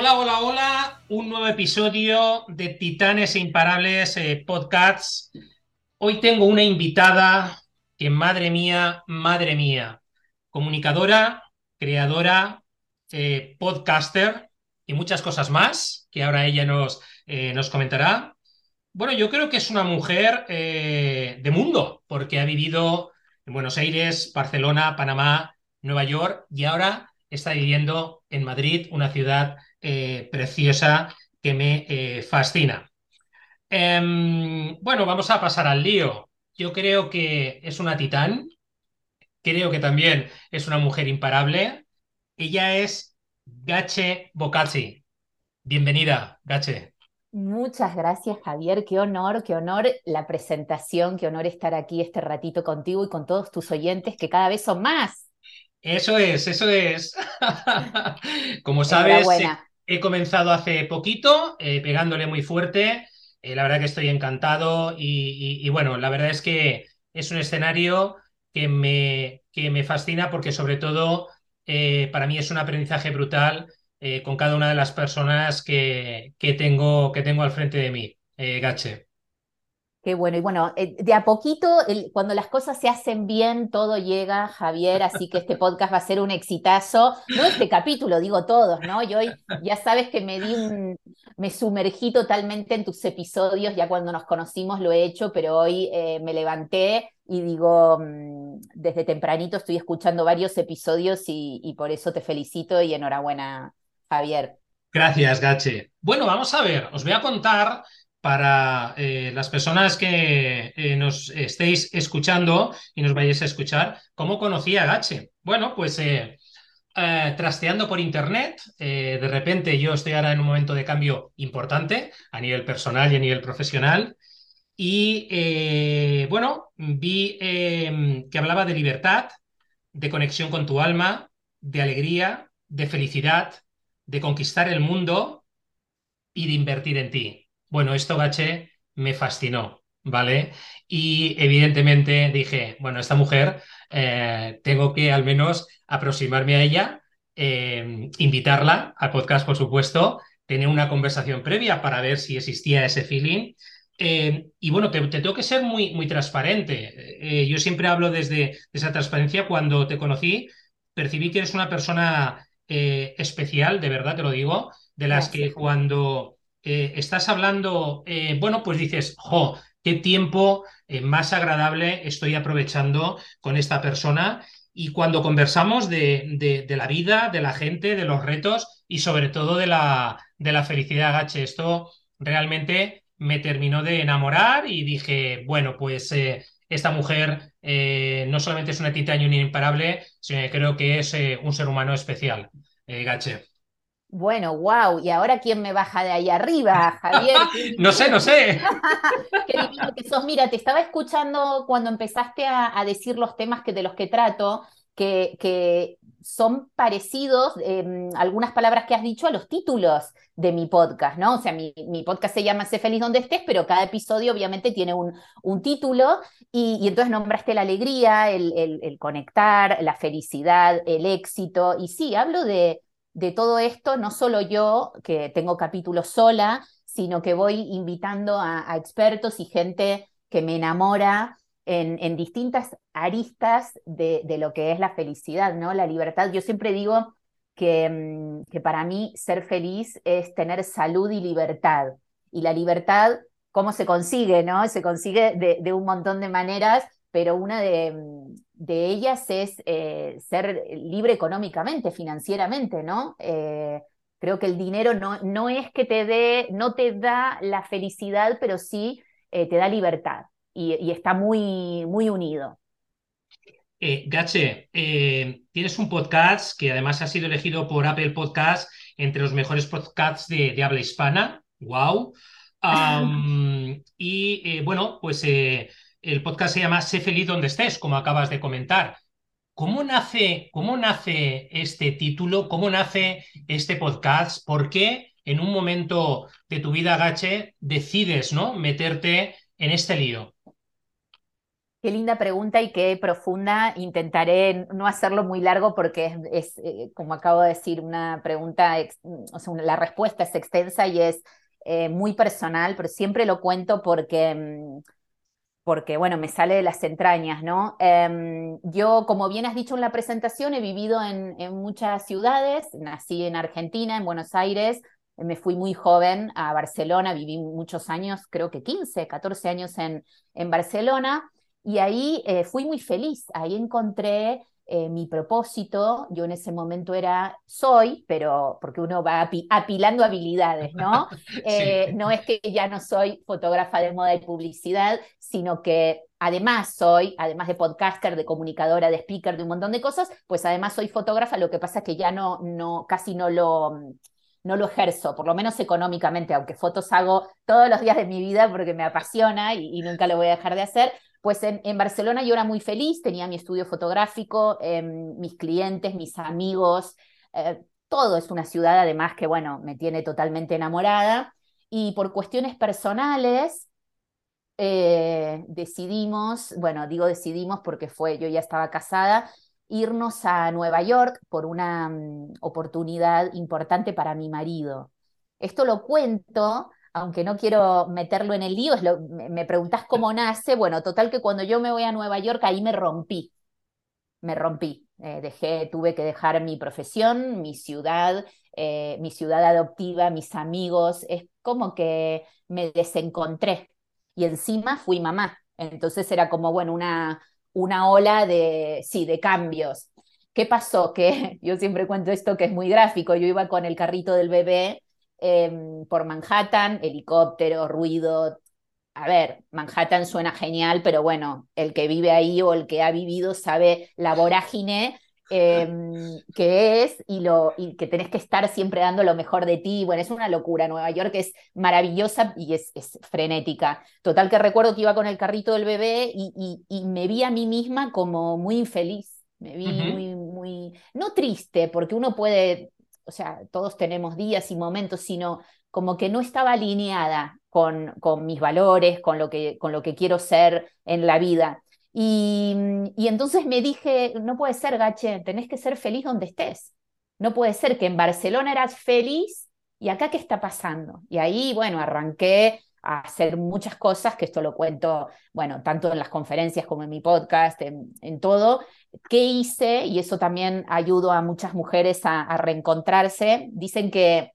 Hola, hola, hola. Un nuevo episodio de Titanes e Imparables eh, Podcasts. Hoy tengo una invitada que, madre mía, madre mía, comunicadora, creadora, eh, podcaster y muchas cosas más que ahora ella nos, eh, nos comentará. Bueno, yo creo que es una mujer de mundo porque ha vivido en Buenos Aires, Barcelona, Panamá, Nueva York y ahora está viviendo en Madrid, una ciudad eh, preciosa que me eh, fascina. Em, bueno, vamos a pasar al lío. Yo creo que es una titán, creo que también es una mujer imparable. Ella es Gache Bocazzi. Bienvenida, Gache. Muchas gracias, Javier. Qué honor, qué honor la presentación, qué honor estar aquí este ratito contigo y con todos tus oyentes, que cada vez son más. Eso es, eso es. Como sabes, He comenzado hace poquito, eh, pegándole muy fuerte. Eh, la verdad que estoy encantado y, bueno, la verdad es que es un escenario que me, que me fascina porque sobre todo eh, para mí es un aprendizaje brutal con cada una de las personas que, que, tengo, que tengo al frente de mí. Gache. Qué bueno, y bueno, eh, de a poquito, cuando las cosas se hacen bien, todo llega, Javier, así que este podcast va a ser un exitazo. No este capítulo, digo todos, ¿no? Y hoy ya sabes que me di un, me sumergí totalmente en tus episodios, ya cuando nos conocimos lo he hecho, pero hoy eh, me levanté y digo, mm, desde tempranito estoy escuchando varios episodios y, y por eso te felicito y enhorabuena, Javier. Gracias, Gache. Bueno, vamos a ver, os voy a contar para eh, las personas que eh, nos estéis escuchando y nos vayáis a escuchar, ¿cómo conocí a Gache? Bueno, pues eh, trasteando por internet, de repente yo estoy ahora en un momento de cambio importante a nivel personal y a nivel profesional. Y bueno, vi em, que hablaba de libertad, de conexión con tu alma, de alegría, de felicidad, de conquistar el mundo y de invertir en ti. Bueno, esto Gache me fascinó, ¿vale? Y evidentemente dije, bueno, esta mujer eh, tengo que al menos aproximarme a ella, eh, invitarla al podcast, por supuesto, tener una conversación previa para ver si existía ese feeling. Eh, y bueno, te, tengo que ser muy, muy transparente. yo siempre hablo desde esa transparencia. Cuando te conocí, percibí que eres una persona especial, de verdad te lo digo, de las que cuando eh, estás hablando, eh, bueno, pues dices, jo, qué tiempo eh, más agradable estoy aprovechando con esta persona. Y cuando conversamos de, de, la vida, de la gente, de los retos y sobre todo de la, de la felicidad, Gache, esto realmente me terminó de enamorar y dije, bueno, pues esta mujer no solamente es una titania imparable, sino que creo que es un ser humano especial, Gache. Bueno, wow, ¿y ahora quién me baja de ahí arriba, Javier? no sé, no sé. Qué divino que sos. Mira, te estaba escuchando cuando empezaste a, decir los temas que, de los que trato, que, que son parecidos, em, algunas palabras que has dicho, a los títulos de mi podcast, ¿no? O sea, mi, podcast se llama Sé feliz donde estés, pero cada episodio obviamente tiene un, un título y, y, entonces nombraste la alegría, el, el conectar, la felicidad, el éxito. Y sí, hablo de de todo esto, no solo yo, que tengo capítulos sola, sino que voy invitando a, expertos y gente que me enamora en, distintas aristas de, lo que es la felicidad, ¿no? La libertad. Yo siempre digo que, mm, que para mí ser feliz es tener salud y libertad. Y la libertad, ¿cómo se consigue, no? Se consigue de, de un montón de maneras, pero una de, de ellas es eh, ser libre económicamente, financieramente, ¿no? Eh, creo que el dinero no, no, es que te dé, no te da la felicidad, pero sí eh, te da libertad y, está muy, muy unido. Gache, tienes un podcast que además ha sido elegido por Apple Podcast entre los mejores podcasts de, habla hispana. ¡Wow! y bueno, pues el podcast se llama Sé feliz donde estés, como acabas de comentar. ¿Cómo nace, ¿Cómo nace este título? ¿Cómo nace este podcast? ¿Por qué en un momento de tu vida, Gache, decides ¿no? meterte en este lío? Qué linda pregunta y qué profunda. Intentaré no hacerlo muy largo porque es, eh, como acabo de decir, una pregunta, o sea, la respuesta es extensa y es eh, muy personal, pero siempre lo cuento porque, mm, porque, bueno, me sale de las entrañas, ¿no? Em, yo, como bien has dicho en la presentación, he vivido en, muchas ciudades, nací en Argentina, en Buenos Aires, me fui muy joven a Barcelona, viví muchos años, creo que 15, 14 años en, en Barcelona, y ahí eh, fui muy feliz, ahí encontré eh, mi propósito, yo en ese momento era, soy, pero porque uno va apilando habilidades, ¿no? Eh, no es que ya no soy fotógrafa de moda y publicidad, sino que además soy, además de podcaster, de comunicadora, de speaker, de un montón de cosas, pues además soy fotógrafa, lo que pasa es que ya no, no casi no lo no lo ejerzo, por lo menos económicamente, aunque fotos hago todos los días de mi vida porque me apasiona y, nunca lo voy a dejar de hacer. Pues en, Barcelona yo era muy feliz, tenía mi estudio fotográfico, em, mis clientes, mis amigos, eh, todo es una ciudad además que, bueno, me tiene totalmente enamorada. Y por cuestiones personales, eh, decidimos, bueno, digo decidimos porque fue, yo ya estaba casada, irnos a Nueva York por una mm, oportunidad importante para mi marido. Esto lo cuento, aunque no quiero meterlo en el lío, es lo, me, preguntás cómo nace, bueno, total que cuando yo me voy a Nueva York ahí me rompí, me rompí, eh, dejé, tuve que dejar mi profesión, mi ciudad, eh, mi ciudad adoptiva, mis amigos, es como que me desencontré y encima fui mamá. Entonces era como, bueno, una, una ola de, sí, de cambios. ¿Qué pasó? Que yo siempre cuento esto que es muy gráfico. Yo iba con el carrito del bebé em, por Manhattan, helicóptero, ruido. A ver, Manhattan suena genial, pero bueno, el que vive ahí o el que ha vivido sabe la vorágine Em, que es y, lo, y que tenés que estar siempre dando lo mejor de ti. Bueno, es una locura. Nueva York es maravillosa y es, es frenética. Total que recuerdo que iba con el carrito del bebé y, y, me vi a mí misma como muy infeliz. Me vi muy, muy, no triste, porque uno puede, o sea, todos tenemos días y momentos, sino como que no estaba alineada con, mis valores, con lo, que, quiero ser en la vida. Y, entonces me dije, no puede ser, Gache, tenés que ser feliz donde estés. No puede ser que en Barcelona eras feliz y acá qué está pasando. Y ahí, bueno, arranqué a hacer muchas cosas, que esto lo cuento, bueno, tanto en las conferencias como en mi podcast, en todo. ¿Qué hice? Y eso también ayudó a muchas mujeres a, a reencontrarse. Dicen que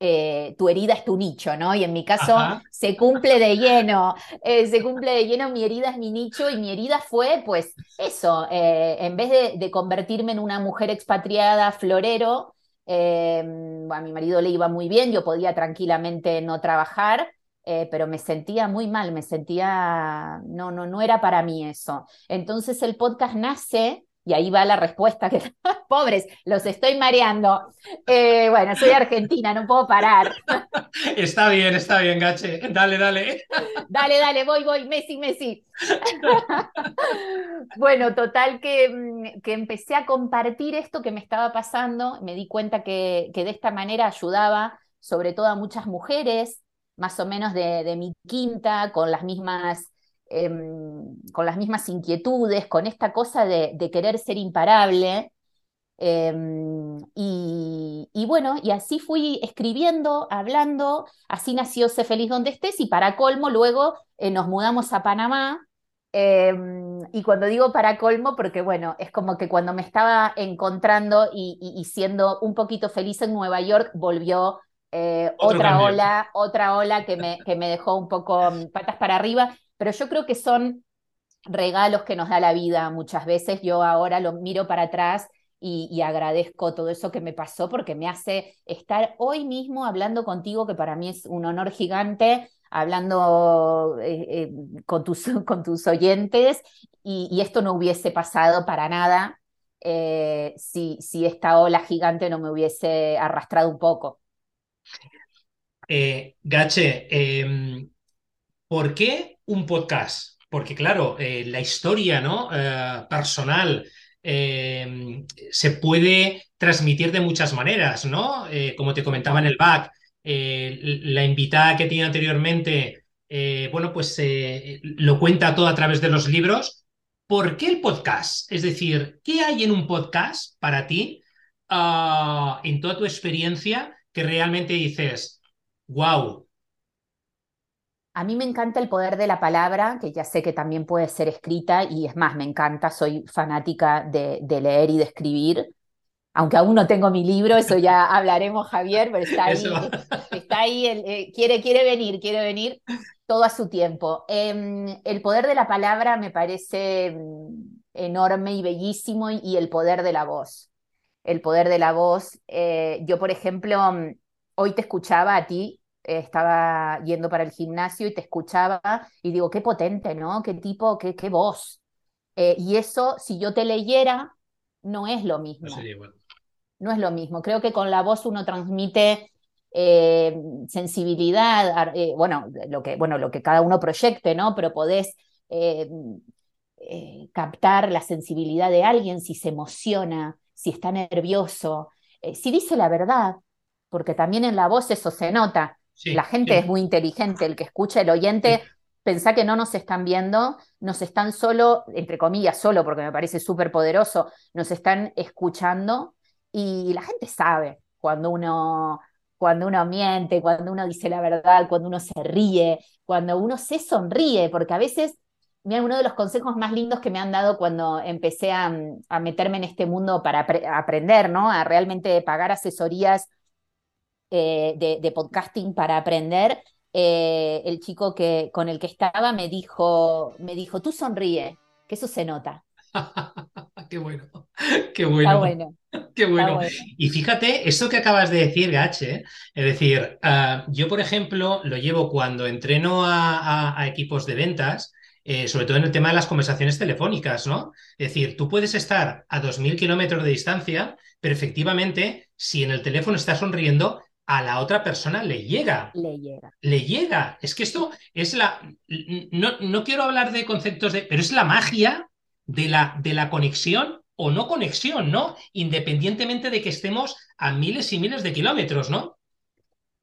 eh, tu herida es tu nicho, ¿no? Y en mi caso se cumple de lleno, eh, se cumple de lleno, mi herida es mi nicho y mi herida fue, pues, eso, eh, en vez de, convertirme en una mujer expatriada, florero, a mi marido le iba muy bien, yo podía tranquilamente no trabajar, pero me sentía muy mal, me sentía, no, no, no era para mí eso. Entonces el podcast nace y ahí va la respuesta, que pobres, los estoy mareando. Eh, bueno, soy argentina, no puedo parar. Está bien, está bien, Gache. Dale, dale. Dale, dale, voy, voy, Messi, Messi. Bueno, total que, mm, que, empecé a compartir esto que me estaba pasando, me di cuenta que, que de esta manera ayudaba sobre todo a muchas mujeres, más o menos de, mi quinta, con las mismas Em, con las mismas inquietudes, con esta cosa de, querer ser imparable. Em, y, bueno, y así fui escribiendo, hablando, así nació Sé feliz donde estés y para colmo luego eh, nos mudamos a Panamá. Em, y cuando digo para colmo, porque bueno, es como que cuando me estaba encontrando y, siendo un poquito feliz en Nueva York, volvió eh, otra ola, otra ola que me, que me dejó un poco mm, patas para arriba pero yo creo que son regalos que nos da la vida muchas veces. Yo ahora lo miro para atrás y, agradezco todo eso que me pasó porque me hace estar hoy mismo hablando contigo, que para mí es un honor gigante, hablando eh, eh, con, tus, con tus oyentes y, esto no hubiese pasado para nada eh, si, si esta ola gigante no me hubiese arrastrado un poco. Gache, em, ¿por qué un podcast, porque claro, eh, la historia ¿no? Eh, personal eh, se puede transmitir de muchas maneras, ¿no? como te comentaba en el back, la invitada que tenía anteriormente eh, bueno, pues eh, lo cuenta todo a través de los libros. ¿Por qué el podcast? Es decir, ¿qué hay en un podcast para ti, ah, en toda tu experiencia, que realmente dices, wow, a mí me encanta el poder de la palabra, que ya sé que también puede ser escrita, y es más, me encanta, soy fanática de, leer y de escribir. Aunque aún no tengo mi libro, eso ya hablaremos, Javier, pero está ahí, está ahí eh, quiere, quiere venir, quiere venir todo a su tiempo. Em, el poder de la palabra me parece mm, enorme y bellísimo, y, el poder de la voz. El poder de la voz. Eh, yo, por ejemplo, mm, hoy te escuchaba a ti estaba yendo para el gimnasio y te escuchaba y digo, qué potente, ¿no? Qué tipo, qué, qué voz. Eh, y eso, si yo te leyera, no es lo mismo. No, es lo mismo. Creo que con la voz uno transmite eh, sensibilidad, eh, bueno, lo que, bueno, lo que cada uno proyecte, ¿no? Pero podés captar la sensibilidad de alguien si se emociona, si está nervioso, si dice la verdad, porque también en la voz eso se nota. La gente es muy inteligente, el que escucha, el oyente, pensá que no nos están viendo, nos están solo, entre comillas, solo, porque me parece súper poderoso, nos están escuchando y la gente sabe cuando uno, cuando uno miente, cuando uno dice la verdad, cuando uno se ríe, cuando uno se sonríe, porque a veces, mira, uno de los consejos más lindos que me han dado cuando empecé a, meterme en este mundo para aprender, ¿no? A realmente pagar asesorías eh, de, podcasting para aprender, eh, el chico que, con el que estaba me dijo, me dijo, tú sonríe, que eso se nota. qué bueno, qué bueno. Qué bueno. Y fíjate, eso que acabas de decir, Gache, es decir, ah, yo, por ejemplo, lo llevo cuando entreno a, equipos de ventas, eh, sobre todo en el tema de las conversaciones telefónicas, ¿no? Es decir, tú puedes estar a 2.000 kilómetros de distancia, pero efectivamente, si en el teléfono estás sonriendo, a la otra persona le llega. Le llega. Le llega. Es que esto es la. No, no quiero hablar de conceptos de. Pero es la magia de la, de la conexión o no conexión, ¿no? Independientemente de que estemos a miles y miles de kilómetros, ¿no?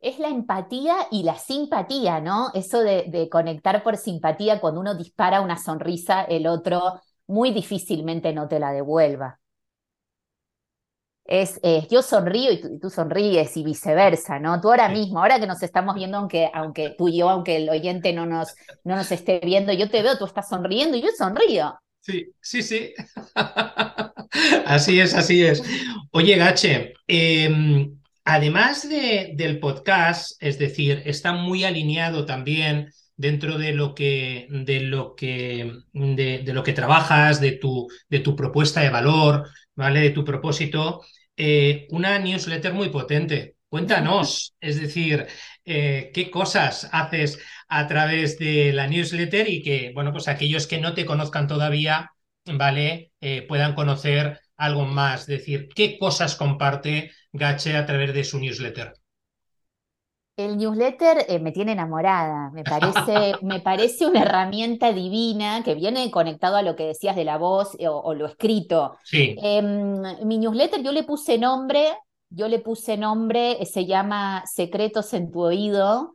Es la empatía y la simpatía, ¿no? Eso de, de conectar por simpatía, cuando uno dispara una sonrisa, el otro muy difícilmente no te la devuelva es yo sonrío y tú, sonríes y viceversa, ¿no? Tú ahora mismo, ahora que nos estamos viendo, aunque, aunque tú y yo, aunque el oyente no nos, no nos esté viendo, yo te veo, tú estás sonriendo y yo sonrío. Sí, sí, sí. así es, así es. Oye, Gache, em, además de, del podcast, es decir, está muy alineado también dentro de lo que, de lo que, de, de lo que trabajas, de tu, de tu propuesta de valor, ¿vale? De tu propósito, eh, una newsletter muy potente. Cuéntanos, es decir, eh, qué cosas haces a través de la newsletter y que, bueno, pues aquellos que no te conozcan todavía, ¿vale? Eh, puedan conocer algo más, es decir, qué cosas comparte Gache a través de su newsletter. El newsletter me tiene enamorada, me parece, me parece una herramienta divina que viene conectado a lo que decías de la voz o, lo escrito. Sí. Em, mi newsletter yo le puse nombre, yo le puse nombre, se llama Secretos en tu oído,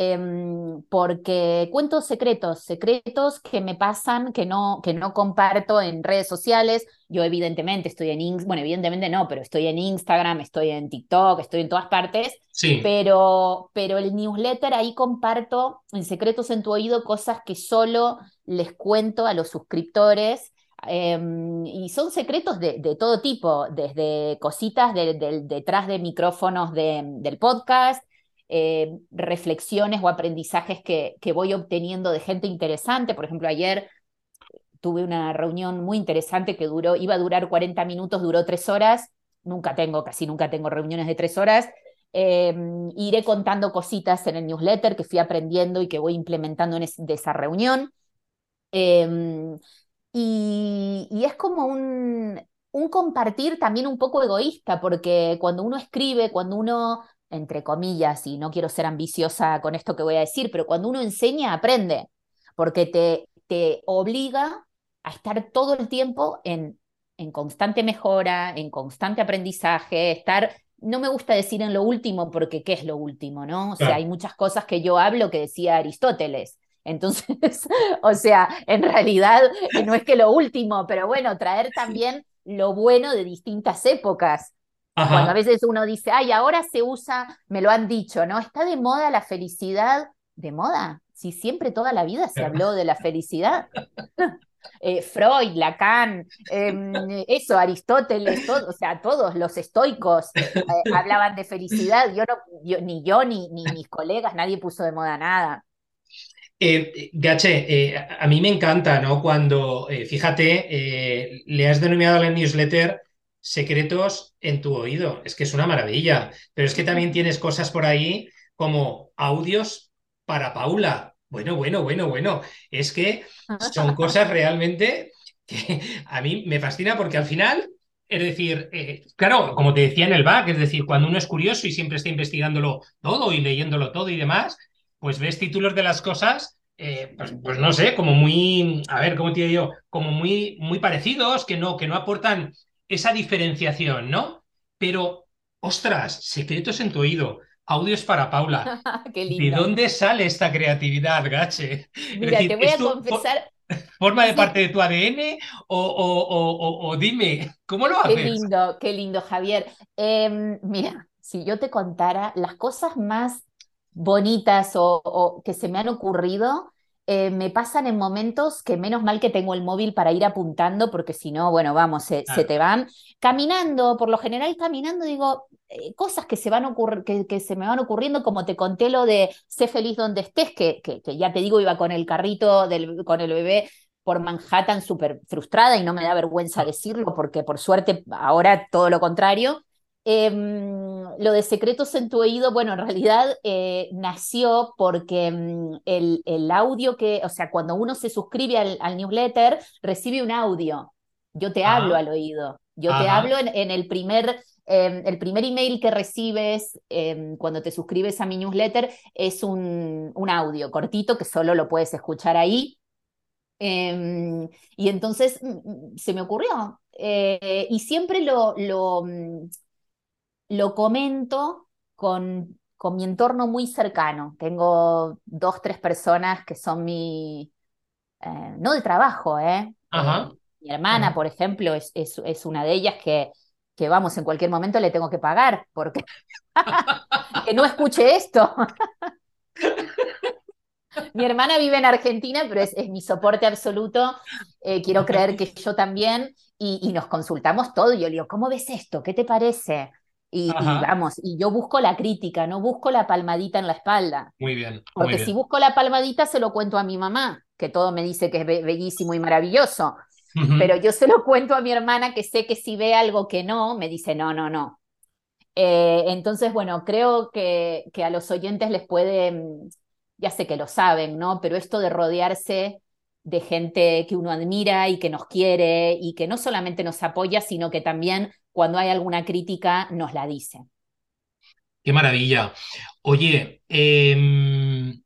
Em, porque cuento secretos, secretos que me pasan, que no, que no comparto en redes sociales. Yo evidentemente estoy en Instagram, bueno, evidentemente no, pero estoy en Instagram, estoy en TikTok, estoy en todas partes. Sí. Pero, pero el newsletter ahí comparto en secretos en tu oído cosas que solo les cuento a los suscriptores. Em, y son secretos de, de, todo tipo, desde cositas detrás de micrófonos del podcast, eh, reflexiones o aprendizajes que, que, voy obteniendo de gente interesante. Por ejemplo, ayer tuve una reunión muy interesante que duró, iba a durar 40 minutos, duró tres horas. Nunca tengo, casi nunca tengo reuniones de tres horas. Em, iré contando cositas en el newsletter que fui aprendiendo y que voy implementando en de esa reunión. Em, y, y, es como un, un compartir también un poco egoísta, porque cuando uno escribe, cuando uno entre comillas, y no quiero ser ambiciosa con esto que voy a decir, pero cuando uno enseña, aprende, porque te, te obliga a estar todo el tiempo en, en constante mejora, en constante aprendizaje, estar no me gusta decir en lo último porque ¿qué es lo último, no? O sea, hay muchas cosas que yo hablo que decía Aristóteles. Entonces, o sea, en realidad no es que lo último, pero bueno, traer también lo bueno de distintas épocas. Cuando a veces uno dice, ay, ahora se usa, me lo han dicho, ¿no? Está de moda la felicidad. ¿De moda? Si siempre toda la vida se habló de la felicidad. Eh, Freud, Lacan, em, eso, Aristóteles, o sea, todos los estoicos eh, hablaban de felicidad. Yo no, ni yo ni, ni mis colegas, nadie puso de moda nada. Eh, Gache, a mí me encanta, ¿no? Cuando, fíjate, le has denominado la newsletter secretos en tu oído. Es que es una maravilla. Pero es que también tienes cosas por ahí como audios para Paula. Bueno, bueno, bueno, bueno. Es que son cosas realmente que a mí me fascina porque al final, es decir, claro, como te decía en el back, es decir, cuando uno es curioso y siempre está investigándolo todo y leyéndolo todo y demás, pues ves títulos de las cosas, eh, pues, pues, no sé, como muy, a ver, ¿cómo te digo yo? Como muy, muy parecidos, que no, que no aportan esa diferenciación, ¿no? Pero, ostras, secretos en tu oído, audios para Paula. ¿De dónde sale esta creatividad, Gache? Mira, te voy a confesar. ¿Forma de parte de tu ADN? O, dime, ¿cómo lo haces? Qué lindo, qué lindo, Javier. Em, mira, si yo te contara las cosas más bonitas o, que se me han ocurrido, eh, me pasan en momentos que menos mal que tengo el móvil para ir apuntando, porque si no, bueno, vamos, se, te van. Caminando, por lo general caminando, digo, eh, cosas que se, van que, que, se me van ocurriendo, como te conté lo de sé feliz donde estés, que, que, ya te digo, iba con el carrito, del, con el bebé por Manhattan súper frustrada y no me da vergüenza decirlo, porque por suerte ahora todo lo contrario. Em, lo de secretos en tu oído, bueno, en realidad eh, nació porque mm, el, audio que, o sea, cuando uno se suscribe al, newsletter, recibe un audio. Yo te hablo al oído. Yo te hablo en, el primer em, el primer email que recibes em, cuando te suscribes a mi newsletter es un, un, audio cortito que solo lo puedes escuchar ahí. y entonces mm, mm, se me ocurrió. Eh, y siempre lo, lo, lo comento con, con mi entorno muy cercano. Tengo dos, tres personas que son mi, eh, no de trabajo, ¿eh? eh mi hermana, por ejemplo, es, es, una de ellas que, que, vamos, en cualquier momento le tengo que pagar, porque que no escuche esto. mi hermana vive en Argentina, pero es, mi soporte absoluto. Eh, quiero creer que yo también. Y, y, nos consultamos todo. Y yo le digo, ¿cómo ves esto? ¿Qué te parece? Y, vamos, y yo busco la crítica, no busco la palmadita en la espalda. Muy bien. Porque si busco la palmadita, se lo cuento a mi mamá, que todo me dice que es bellísimo y maravilloso. Pero yo se lo cuento a mi hermana, que sé que si ve algo que no, me dice no, no, no. Eh, entonces, bueno, creo que, que a los oyentes les puede, mm, ya sé que lo saben, ¿no? Pero esto de rodearse de gente que uno admira y que nos quiere y que no solamente nos apoya, sino que también cuando hay alguna crítica nos la dice. Qué maravilla. Oye, em,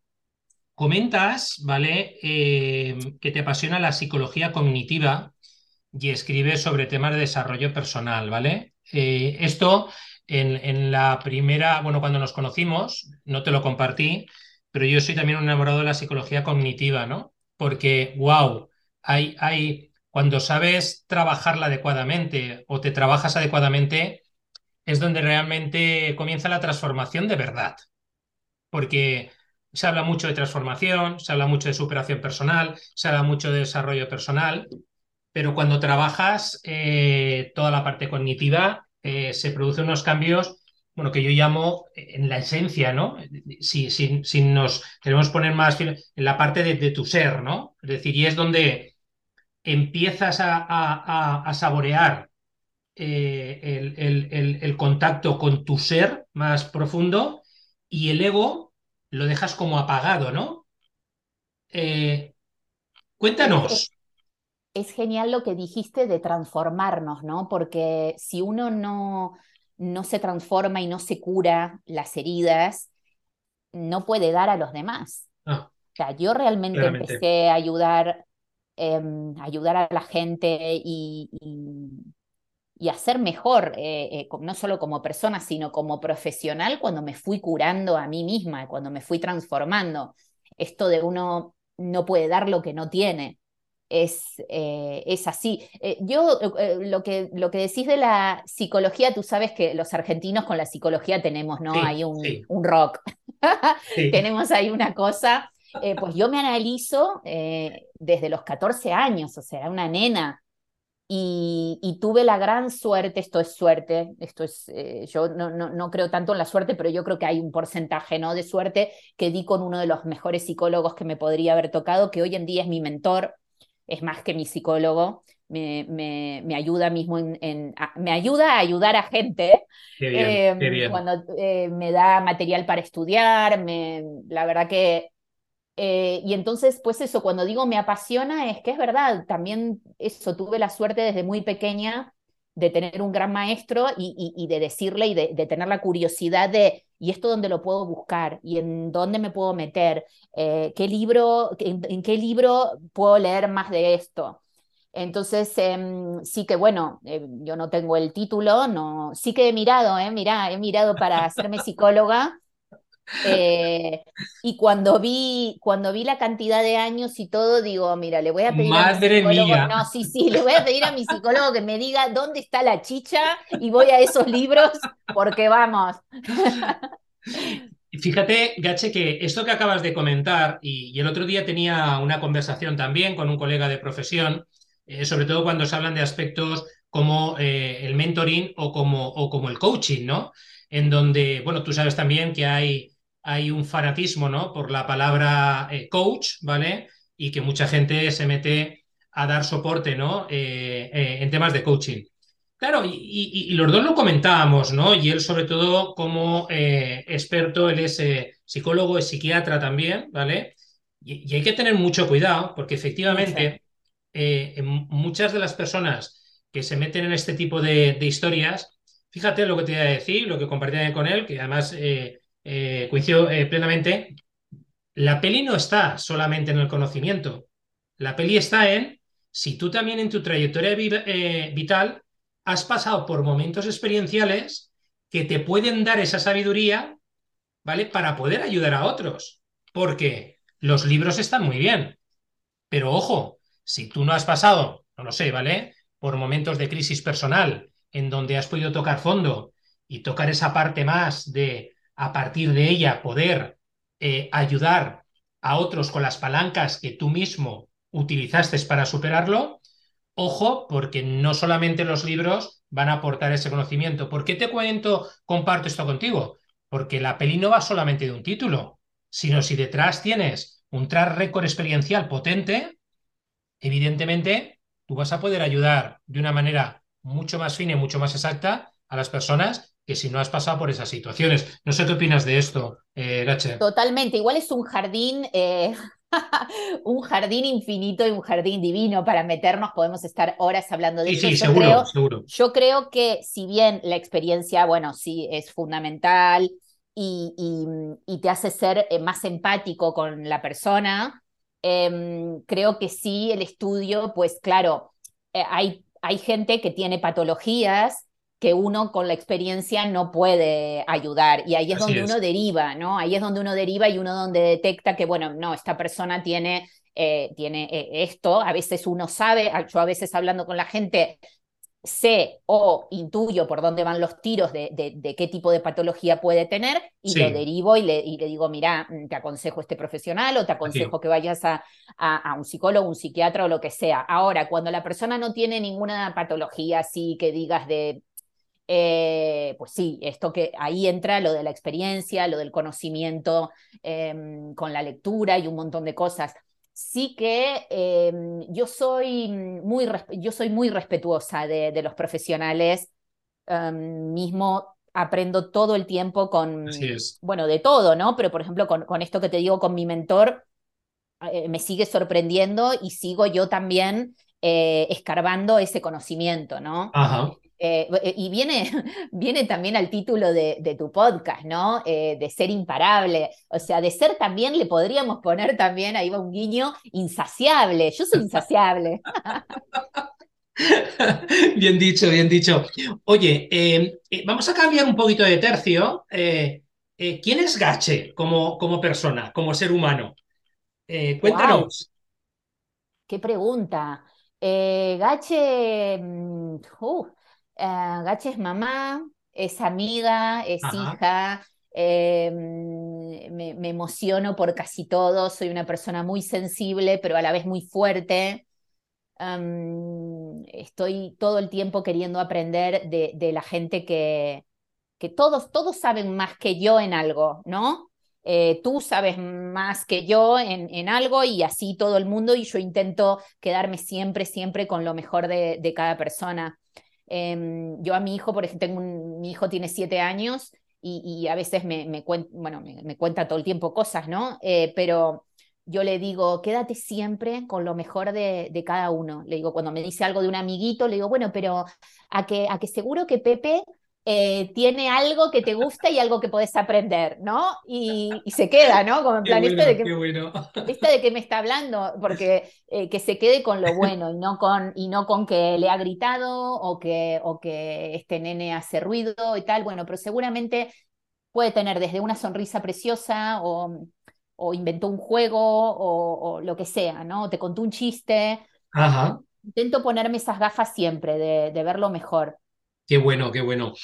comentas, ¿vale? Em, que te apasiona la psicología cognitiva y escribes sobre temas de desarrollo personal, ¿vale? Eh, esto en, en, la primera, bueno, cuando nos conocimos, no te lo compartí, pero yo soy también un enamorado de la psicología cognitiva, ¿no? Porque, wow, hay, hay cuando sabes trabajarla adecuadamente o te trabajas adecuadamente, es donde realmente comienza la transformación de verdad. Porque se habla mucho de transformación, se habla mucho de superación personal, se habla mucho de desarrollo personal, pero cuando trabajas eh, toda la parte cognitiva, eh, se producen unos cambios, bueno, que yo llamo en la esencia, ¿no? Si, si, nos queremos poner más en la parte de, de, tu ser, ¿no? Es decir, y es donde empiezas a, saborear eh, el, contacto con tu ser más profundo y el ego lo dejas como apagado, ¿no? Eh, cuéntanos. Es, genial lo que dijiste de transformarnos, ¿no? Porque si uno no, no se transforma y no se cura las heridas, no puede dar a los demás. Ah, o sea, yo realmente empecé a ayudar Em, ayudar a la gente y, y a ser mejor, eh, eh, no solo como persona, sino como profesional cuando me fui curando a mí misma, cuando me fui transformando. Esto de uno no puede dar lo que no tiene. Es, eh, es así. yo, lo, que, lo que decís de la psicología, tú sabes que los argentinos con la psicología tenemos, ¿no? hay un, un rock. tenemos ahí una cosa. Pues yo me analizo desde los 14 años, o sea, una nena y, tuve la gran suerte, esto es suerte, esto es, eh, yo no, no, no, creo tanto en la suerte, pero yo creo que hay un porcentaje ¿no? de suerte que di con uno de los mejores psicólogos que me podría haber tocado, que hoy en día es mi mentor, es más que mi psicólogo, me, me, me ayuda mismo en, me ayuda a ayudar a gente em, cuando eh, me da material para estudiar, me, la verdad que eh, y entonces, pues eso, cuando digo me apasiona, es que es verdad, también eso, tuve la suerte desde muy pequeña de tener un gran maestro y, de decirle y de, tener la curiosidad de, ¿y esto dónde lo puedo buscar? ¿Y en dónde me puedo meter? Eh, ¿qué libro, en, qué libro puedo leer más de esto? Entonces, em, sí que bueno, eh, yo no tengo el título, no, sí que he mirado, eh, mira, he mirado para hacerme psicóloga eh, y cuando vi, cuando vi la cantidad de años y todo, digo, mira, le voy a pedir a mi psicólogo, no, sí, sí, le voy a pedir a mi psicólogo que me diga dónde está la chicha y voy a esos libros porque vamos. Fíjate, Gache, que esto que acabas de comentar, y, el otro día tenía una conversación también con un colega de profesión, eh, sobre todo cuando se hablan de aspectos como eh, el mentoring o como, o como el coaching, ¿no? En donde, bueno, tú sabes también que hay hay un fanatismo ¿no? por la palabra eh, coach, ¿vale? Y que mucha gente se mete a dar soporte ¿no? Eh, eh, en temas de coaching. Claro, y, los dos lo comentábamos, ¿no? Y él sobre todo como experto, él es psicólogo, es psiquiatra también, ¿vale? Y, hay que tener mucho cuidado porque efectivamente muchas de las personas que se meten en este tipo de, de, historias, fíjate lo que te voy a decir, lo que compartí con él, que además eh, coincido eh, plenamente, la peli no está solamente en el conocimiento, la peli está en si tú también en tu trayectoria eh, vital has pasado por momentos experienciales que te pueden dar esa sabiduría, ¿vale? Para poder ayudar a otros. Porque los libros están muy bien, pero ojo, si tú no has pasado, no lo sé, ¿vale? Por momentos de crisis personal en donde has podido tocar fondo y tocar esa parte más de a partir de ella poder eh, ayudar a otros con las palancas que tú mismo utilizaste para superarlo, ojo, porque no solamente los libros van a aportar ese conocimiento. ¿Por qué te cuento, comparto esto contigo? Porque la peli no va solamente de un título, sino si detrás tienes un track record experiencial potente, evidentemente tú vas a poder ayudar de una manera mucho más fina y mucho más exacta a las personas que si no has pasado por esas situaciones. No sé qué opinas de esto, eh, Gache. Totalmente, igual es un jardín, eh, un jardín infinito y un jardín divino para meternos, podemos estar horas hablando de eso. Sí, yo seguro, creo, seguro. Yo creo que si bien la experiencia, bueno, sí, es fundamental y, y, te hace ser eh, más empático con la persona, em, creo que sí, el estudio, pues claro, eh, hay, hay gente que tiene patologías que uno con la experiencia no puede ayudar. Y ahí es donde uno deriva, ¿no? Ahí es donde uno deriva y uno donde detecta que, bueno, no, esta persona tiene, eh, tiene eh, esto. A veces uno sabe, yo a veces hablando con la gente, sé o intuyo por dónde van los tiros de, de, qué tipo de patología puede tener y lo derivo y le, y le, digo, mira, mm, te aconsejo este profesional o te aconsejo que vayas a, a, un psicólogo, un psiquiatra o lo que sea. Ahora, cuando la persona no tiene ninguna patología así que digas de eh, pues sí, esto que ahí entra lo de la experiencia, lo del conocimiento em, con la lectura y un montón de cosas. Sí que em, yo, soy muy, yo soy muy respetuosa de, los profesionales, em, mismo aprendo todo el tiempo con, bueno, de todo, ¿no? Pero por ejemplo, con, con esto que te digo, con mi mentor, eh, me sigue sorprendiendo y sigo yo también eh, escarbando ese conocimiento, ¿no? Ajá. Eh, eh, y viene, viene también al título de, tu podcast, ¿no? Eh, de ser imparable. O sea, de ser también le podríamos poner también, ahí va un guiño, insaciable. Yo soy insaciable. Bien dicho, bien dicho. Oye, eh, eh, vamos a cambiar un poquito de tercio. ¿quién es Gache como, como persona, como ser humano? ¡Wow! cuéntanos. ¡Qué pregunta! Eh, Gache, mm, uh, es mamá, es amiga, es Ajá, hija, eh, mm, me, me emociono por casi todo, soy una persona muy sensible, pero a la vez muy fuerte. Estoy todo el tiempo queriendo aprender de, de la gente que, que todos, todos saben más que yo en algo, ¿no? Eh, tú sabes más que yo en, en, algo y así todo el mundo y yo intento quedarme siempre, siempre con lo mejor de, de cada persona. Eh, yo a mi hijo, por ejemplo, tengo mi hijo tiene siete años y, a veces me, bueno, me, cuenta todo el tiempo cosas, ¿no? Eh, pero yo le digo, quédate siempre con lo mejor de, de, cada uno. Le digo, cuando me dice algo de un amiguito, le digo, bueno, pero a que, a que seguro que Pepe eh, tiene algo que te gusta y algo que podés aprender, ¿no? Y, y se queda, ¿no? Como en plan, este de bueno, que, qué bueno. de que me está hablando, porque eh, que se quede con lo bueno y no con, y no con que le ha gritado o que, o que este nene hace ruido y tal, bueno, pero seguramente puede tener desde una sonrisa preciosa o, o inventó un juego o, o, lo que sea, ¿no? Te contó un chiste. Ajá, Intento ponerme esas gafas siempre de, de ver lo mejor. Qué bueno, qué bueno.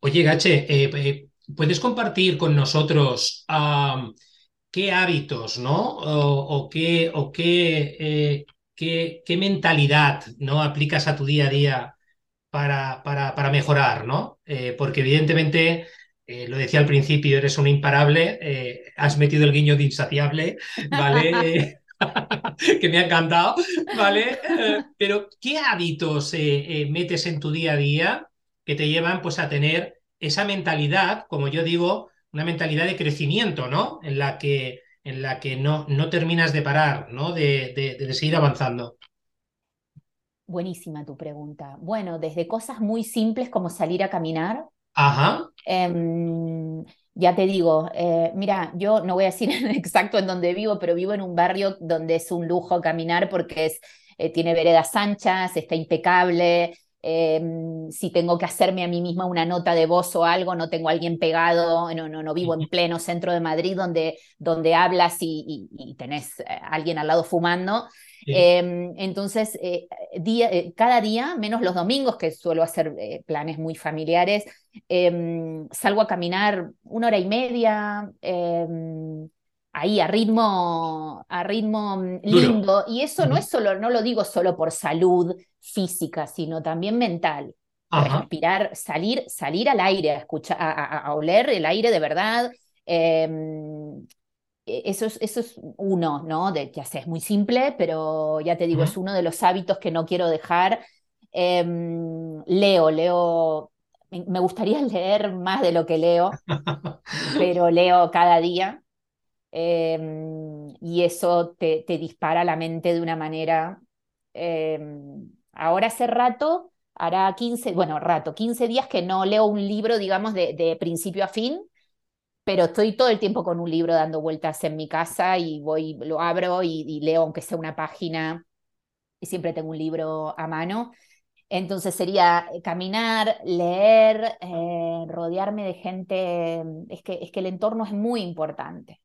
Oye, Gache, eh, eh, ¿puedes compartir con nosotros qué hábitos, ¿no? O, qué, o qué, eh, qué, qué mentalidad, ¿no? aplicas a tu día a día para, para, para mejorar, ¿no? Porque evidentemente, lo decía al principio, eres un imparable, has metido el guiño de insaciable, ¿vale? Que me ha encantado, ¿vale? Pero ¿qué hábitos metes en tu día a día que te llevan pues a tener esa mentalidad, como yo digo, una mentalidad de crecimiento, ¿no? En la que, en la que no, no terminas de parar, ¿no? De, de, de seguir avanzando. Buenísima tu pregunta. Bueno, desde cosas muy simples como salir a caminar. Ajá, em, ya te digo, eh, mira, yo no voy a decir exacto en dónde vivo, pero vivo en un barrio donde es un lujo caminar porque es, eh, tiene veredas anchas, está impecable. Em, si tengo que hacerme a mí misma una nota de voz o algo, no tengo a alguien pegado, no, no, no vivo en pleno centro de Madrid donde, donde hablas y, y, y tenés a alguien al lado fumando. sí, Eh, entonces, eh, día, eh, cada día, menos los domingos, que suelo hacer eh, planes muy familiares, eh, salgo a caminar una hora y media, eh, ahí a ritmo, a ritmo mm, duro. lindo. Y eso no es solo, no lo digo solo por salud física, sino también mental. Ajá, Respirar, salir, salir al aire, a escuchar, a, a- a oler el aire de verdad. Eh, eh, Eso es, eso es uno, ¿no? De que haces muy simple, pero ya te digo, es ujú. uno de los hábitos que no quiero dejar. Em, leo, leo, me gustaría leer más de lo que leo, pero leo cada día. Em, y eso te, te dispara la mente de una manera. em, ahora hace rato, hará 15 bueno, rato, 15 días que no leo un libro, digamos, de, de principio a fin pero estoy todo el tiempo con un libro dando vueltas en mi casa y voy, lo abro y, y leo aunque sea una página y siempre tengo un libro a mano. Entonces sería eh, caminar, leer, eh, rodearme de gente, es que, es que el entorno es muy importante,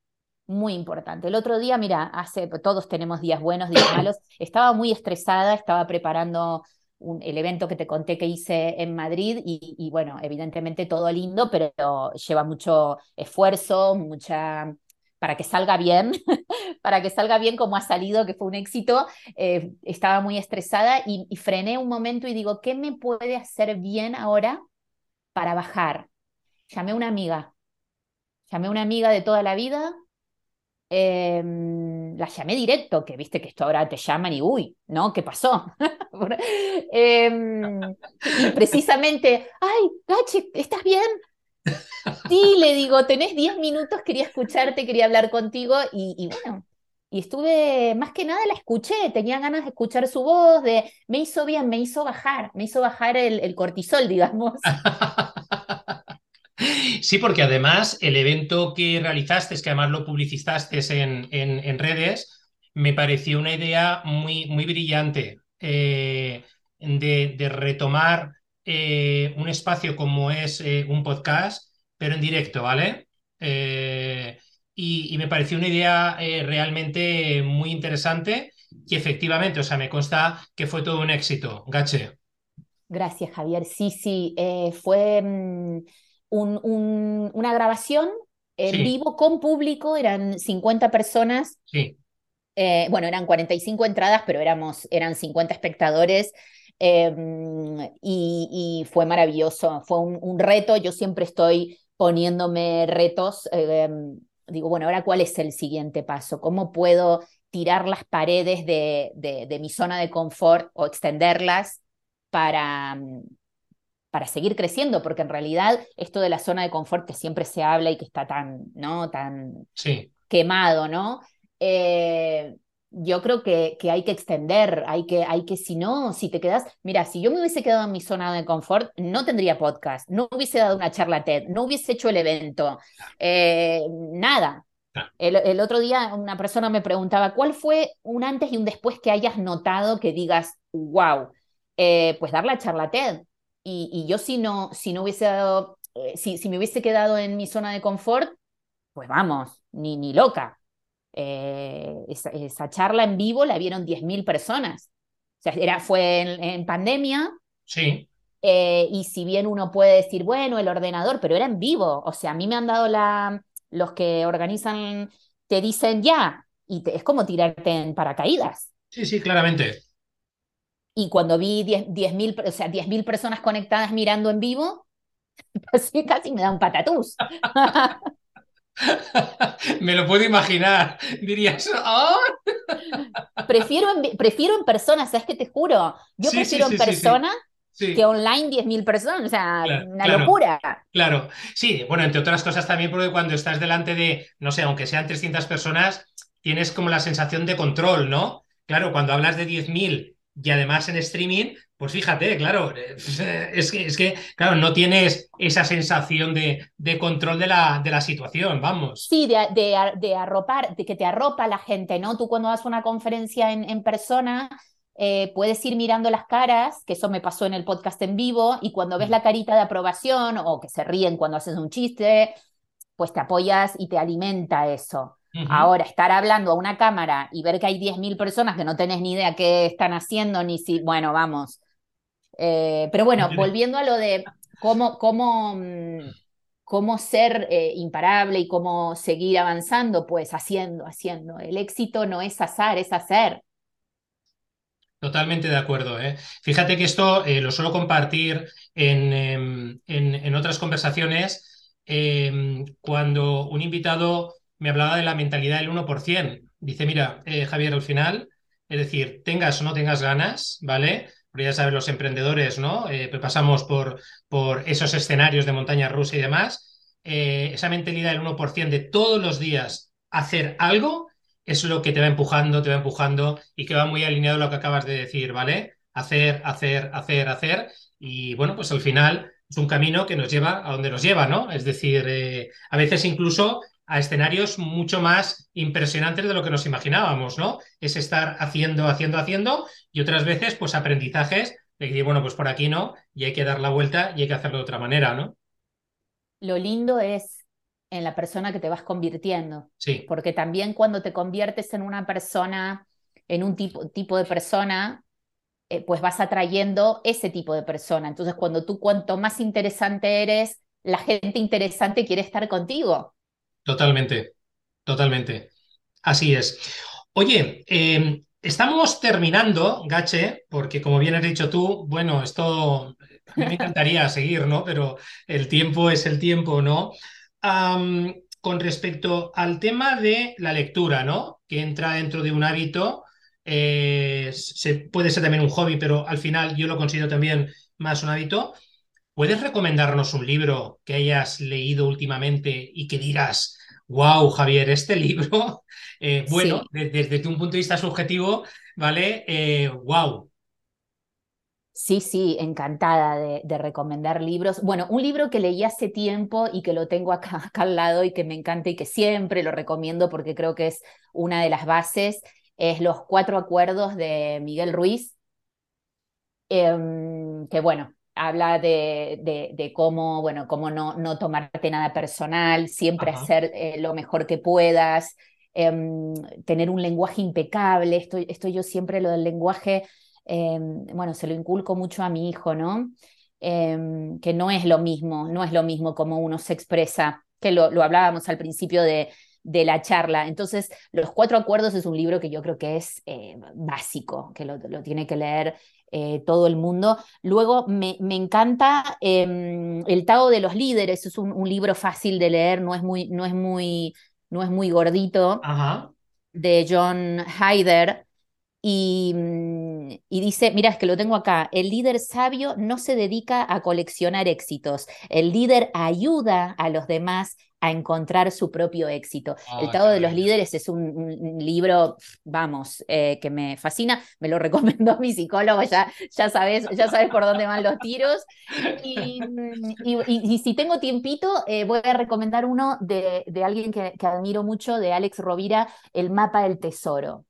muy importante. El otro día, mira, hace, todos tenemos días buenos, días malos, estaba muy estresada, estaba preparando un, el evento que te conté que hice en Madrid y, y bueno, evidentemente todo lindo, pero lleva mucho esfuerzo, mucha para que salga bien, para que salga bien como ha salido, que fue un éxito, eh, estaba muy estresada y, y, frené un momento y digo, ¿qué me puede hacer bien ahora para bajar? Llamé a una amiga, llamé a una amiga de toda la vida eh, la llamé directo, que viste que esto ahora te llaman y uy, ¿no? ¿Qué pasó? eh, y precisamente, ay, Gachi, ¿estás bien? Sí, le digo, tenés 10 minutos, quería escucharte, quería hablar contigo y, y, bueno, y estuve, más que nada la escuché, tenía ganas de escuchar su voz, de, me hizo bien, me hizo bajar, me hizo bajar el, el cortisol, digamos. Sí, porque además el evento que realizaste, que además lo publicitaste en, en, redes, me pareció una idea muy, muy brillante. Eh, de, retomar eh, un espacio como es eh, un podcast, pero en directo, ¿vale? Eh, y, me pareció una idea realmente muy interesante y efectivamente, o sea, me consta que fue todo un éxito. Gache. Gracias, Javier. Sí, sí, fue mm, una grabación en vivo con público, eran 50 personas. Sí. bueno, eran 45 entradas, pero éramos, eran 50 espectadores Em, y, fue maravilloso, fue un, reto, yo siempre estoy poniéndome retos, em, digo, bueno, ahora cuál es el siguiente paso, cómo puedo tirar las paredes de, de, mi zona de confort o extenderlas para, para seguir creciendo, porque en realidad esto de la zona de confort que siempre se habla y que está tan, ¿no? tan sí. quemado, ¿no? Eh, yo creo que, que, hay que extender, hay que, hay que, si no, si te quedas, mira, si yo me hubiese quedado en mi zona de confort, no tendría podcast, no hubiese dado una charla TED, no hubiese hecho el evento, eh, nada. El, otro día una persona me preguntaba, ¿cuál fue un antes y un después que hayas notado que digas, wow, eh, pues dar la charla TED? Y, y, yo si no, si no hubiese dado, eh, si, si me hubiese quedado en mi zona de confort, pues vamos, ni, ni loca. Eh, esa, charla en vivo la vieron 10.000 personas. O sea, era, fue en, pandemia. Sí. Eh, y si bien uno puede decir, bueno, el ordenador, pero era en vivo. O sea, a mí me han dado la. Los que organizan te dicen ya. Y es como tirarte en paracaídas. Sí, sí, claramente. Y cuando vi 10.000 o sea, 10 personas conectadas mirando en vivo, casi, casi me da un patatús. Me lo puedo imaginar. Dirías, ¡oh! prefiero, en, prefiero en persona, ¿sabes qué te juro? Yo prefiero en persona que online 10.000 personas, o sea, una locura. Claro, sí, bueno, entre otras cosas también porque cuando estás delante de, no sé, aunque sean 300 personas, tienes como la sensación de control, ¿no? Claro, cuando hablas de 10.000 y además en streaming, pues fíjate, claro, es que, es que claro, no tienes esa sensación de, de control de la, de la, situación, vamos. Sí, de, de, de, arropar, de que te arropa la gente, ¿no? Tú cuando das una conferencia en, en persona, eh, puedes ir mirando las caras, que eso me pasó en el podcast en vivo, y cuando ves la carita de aprobación o que se ríen cuando haces un chiste, pues te apoyas y te alimenta eso. Ahora, estar hablando a una cámara y ver que hay 10.000 personas que no tenés ni idea qué están haciendo, ni si, bueno, vamos. Eh, pero bueno, volviendo a lo de cómo, cómo, mm, cómo ser eh, imparable y cómo seguir avanzando, pues haciendo, haciendo. El éxito no es azar, es hacer. Totalmente de acuerdo. ¿eh? Fíjate que esto lo suelo compartir en, em, en, en otras conversaciones em, cuando un invitado me hablaba de la mentalidad del 1%. Dice, mira, eh, Javier, al final, es decir, tengas o no tengas ganas, ¿vale? Porque ya sabes, los emprendedores, ¿no? Eh, pasamos por, por esos escenarios de montaña rusa y demás. Eh, esa mentalidad del 1% de todos los días hacer algo es lo que te va empujando, te va empujando y que va muy alineado a lo que acabas de decir, ¿vale? Hacer, hacer, hacer, hacer. Y bueno, pues al final es un camino que nos lleva a donde nos lleva, ¿no? Es decir, a veces incluso a escenarios mucho más impresionantes de lo que nos imaginábamos, ¿no? Es estar haciendo, haciendo, haciendo y otras veces, pues aprendizajes de decir, bueno, pues por aquí no, y hay que dar la vuelta y hay que hacerlo de otra manera, ¿no? Lo lindo es en la persona que te vas convirtiendo. Sí. Porque también cuando te conviertes en una persona, en un tipo, tipo de persona, eh, pues vas atrayendo ese tipo de persona. Entonces, cuando tú cuanto más interesante eres, la gente interesante quiere estar contigo. Totalmente, totalmente. Así es. Oye, em, estamos terminando, Gache, porque como bien has dicho tú, bueno, esto me encantaría seguir, ¿no? Pero el tiempo es el tiempo, ¿no? con respecto al tema de la lectura, ¿no? Que entra dentro de un hábito, eh, se, puede ser también un hobby, pero al final yo lo considero también más un hábito. ¿Puedes recomendarnos un libro que hayas leído últimamente y que digas, wow, Javier, este libro, eh, bueno, desde, un punto de vista subjetivo, ¿vale? wow. Eh, sí, sí, encantada de, recomendar libros. Bueno, un libro que leí hace tiempo y que lo tengo acá, acá, al lado y que me encanta y que siempre lo recomiendo porque creo que es una de las bases, es Los Cuatro Acuerdos de Miguel Ruiz. em, que bueno, habla de, de, cómo, bueno, cómo no, no tomarte nada personal, siempre hacer eh, lo mejor que puedas, em, tener un lenguaje impecable. Estoy, estoy yo siempre lo del lenguaje, em, bueno, se lo inculco mucho a mi hijo, ¿no? Em, que no es lo mismo, no es lo mismo como uno se expresa, que lo, lo hablábamos al principio de, de la charla. Entonces, Los Cuatro Acuerdos es un libro que yo creo que es eh, básico, que lo, lo, tiene que leer eh, todo el mundo. Luego me, encanta em, El Tao de los Líderes, es un, libro fácil de leer, no es muy, no es muy, no es muy gordito, de John Haider. Y, mm, y, dice, mira, es que lo tengo acá, el líder sabio no se dedica a coleccionar éxitos, el líder ayuda a los demás a encontrar su propio éxito. el ah, Tao de los Líderes es un, libro, vamos, eh, que me fascina, me lo recomendó mi psicólogo, ya, ya, sabes, ya sabes por dónde van los tiros. Y, y, si tengo tiempito, eh, voy a recomendar uno de, de alguien que, que admiro mucho, de Alex Rovira, El mapa del tesoro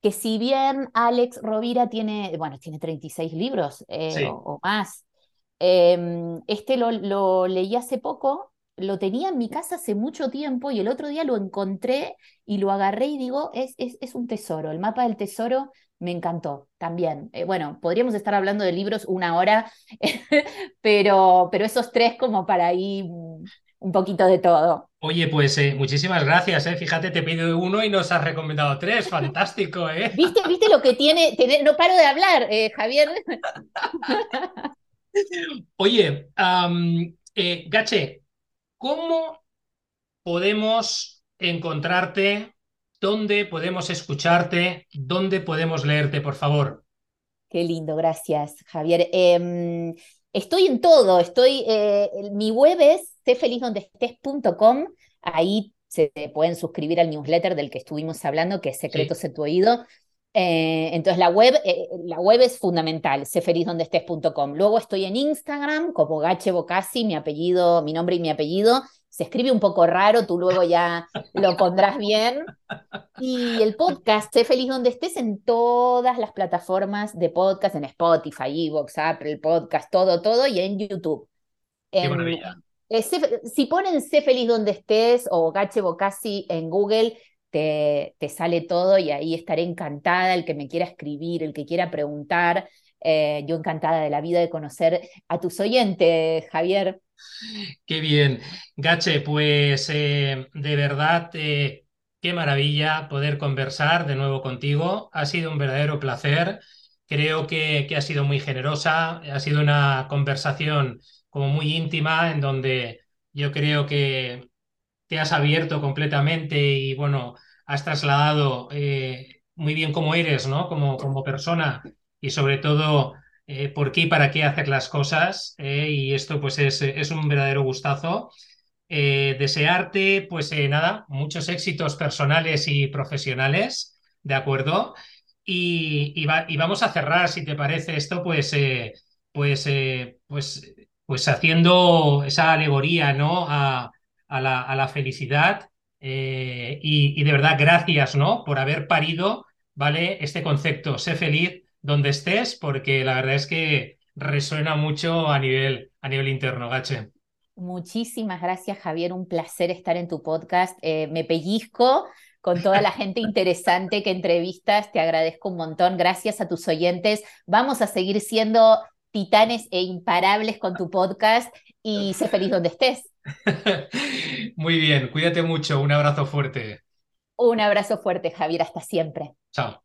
que si bien Alex Rovira tiene, bueno, tiene 36 libros eh, o, más, em, este lo, lo, leí hace poco lo tenía en mi casa hace mucho tiempo y el otro día lo encontré y lo agarré y digo, es, es, un tesoro. El mapa del tesoro me encantó también. Eh, bueno, podríamos estar hablando de libros una hora, pero, pero esos tres como para ahí mm, un poquito de todo. Oye, pues eh, muchísimas gracias, eh. Fíjate, te pido uno y nos has recomendado tres. Fantástico, ¿eh? ¿Viste, ¿Viste lo que tiene? no paro de hablar, Javier. Oye, Gache, ¿Cómo podemos encontrarte? ¿Dónde podemos escucharte? ¿Dónde podemos leerte, por favor? Qué lindo, gracias, Javier. Em, estoy en todo, estoy, eh, mi web es cfelizondestes.com, ahí se pueden suscribir al newsletter del que estuvimos hablando, que es Secretos en tu oído. Eh, entonces la web, eh, la web es fundamental, estés.com. Luego estoy en Instagram como Gache Bocasi, mi apellido, mi nombre y mi apellido. Se escribe un poco raro, tú luego ya lo pondrás bien. Y el podcast, sé feliz donde estés en todas las plataformas de podcast, en Spotify, Evox, Apple Podcast, todo, todo, y en YouTube. Eh, si ponen sé feliz donde estés o Gache Bocasi en Google, te, sale todo y ahí estaré encantada, el que me quiera escribir, el que quiera preguntar, eh, yo encantada de la vida de conocer a tus oyentes, Javier. Qué bien. Gache, pues eh, de verdad, eh, qué maravilla poder conversar de nuevo contigo. Ha sido un verdadero placer. Creo que, que ha sido muy generosa. Ha sido una conversación como muy íntima en donde yo creo que te has abierto completamente y bueno, has trasladado eh, muy bien cómo eres, ¿no? Como, como persona y sobre todo eh, por qué y para qué hacer las cosas. Eh, y esto pues es, es, un verdadero gustazo. desearte, pues nada, muchos éxitos personales y profesionales, ¿de acuerdo? Y, y, vamos a cerrar, si te parece esto, pues, pues, pues, pues haciendo esa alegoría, ¿no? A la, felicidad eh, y, de verdad gracias ¿no? por haber parido ¿vale? este concepto, sé feliz donde estés, porque la verdad es que resuena mucho a nivel, a nivel interno, Gache. Muchísimas gracias, Javier. Un placer estar en tu podcast. Eh, me pellizco con toda la gente interesante que entrevistas. Te agradezco un montón. Gracias a tus oyentes. Vamos a seguir siendo titanes e imparables con tu podcast y sé feliz donde estés. Muy bien, cuídate mucho, un abrazo fuerte. Un abrazo fuerte, Javier, hasta siempre. Chao.